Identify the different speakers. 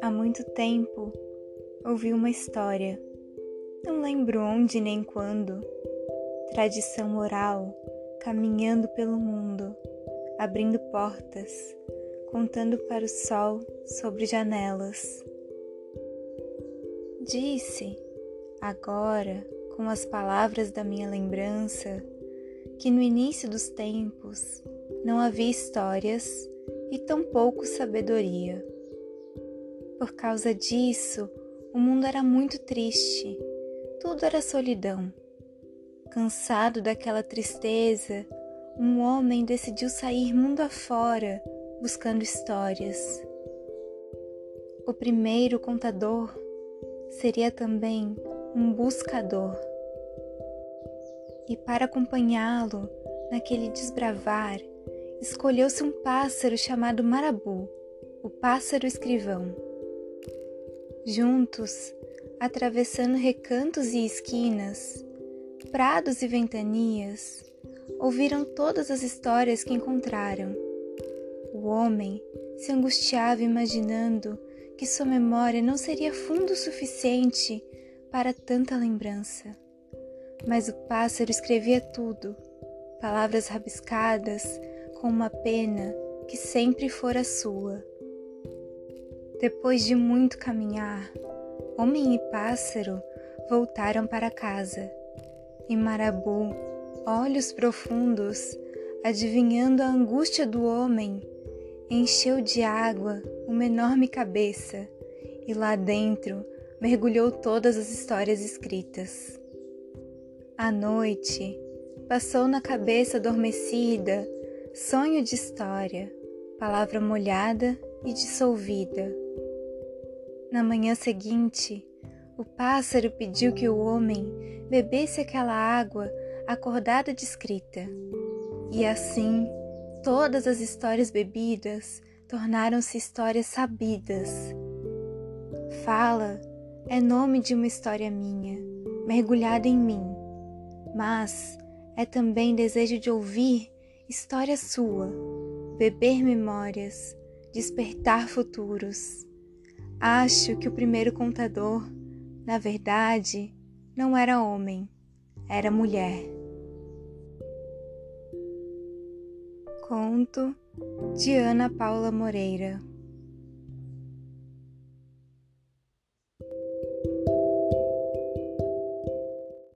Speaker 1: Há muito tempo ouvi uma história, não lembro onde nem quando, tradição oral, caminhando pelo mundo, abrindo portas, contando para o sol sobre janelas. Disse, agora, com as palavras da minha lembrança, que no início dos tempos não havia histórias e tampouco sabedoria. Por causa disso, o mundo era muito triste, tudo era solidão. Cansado daquela tristeza, um homem decidiu sair mundo afora buscando histórias. O primeiro contador seria também um buscador. E para acompanhá-lo naquele desbravar, escolheu-se um pássaro chamado Marabu, o pássaro escrivão. Juntos, atravessando recantos e esquinas, prados e ventanias, ouviram todas as histórias que encontraram. O homem se angustiava imaginando que sua memória não seria fundo o suficiente para tanta lembrança. Mas o pássaro escrevia tudo, palavras rabiscadas com uma pena que sempre fora sua. Depois de muito caminhar, homem e pássaro voltaram para casa. E Marabu, olhos profundos, adivinhando a angústia do homem, encheu de água uma enorme cabeça e lá dentro mergulhou todas as histórias escritas. A noite passou na cabeça adormecida sonho de história, palavra molhada e dissolvida. Na manhã seguinte, o pássaro pediu que o homem bebesse aquela água acordada de escrita. E assim, todas as histórias bebidas tornaram-se histórias sabidas. Fala é nome de uma história minha, mergulhada em mim, mas é também desejo de ouvir história sua, beber memórias, despertar futuros. Acho que o primeiro contador, na verdade, não era homem, era mulher. Conto de Ana Paula Moreira